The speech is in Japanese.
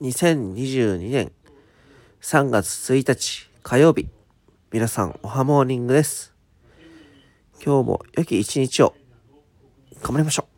2022年3月1日火曜日。皆さん、おはモーニングです。今日も良き一日を頑張りましょう。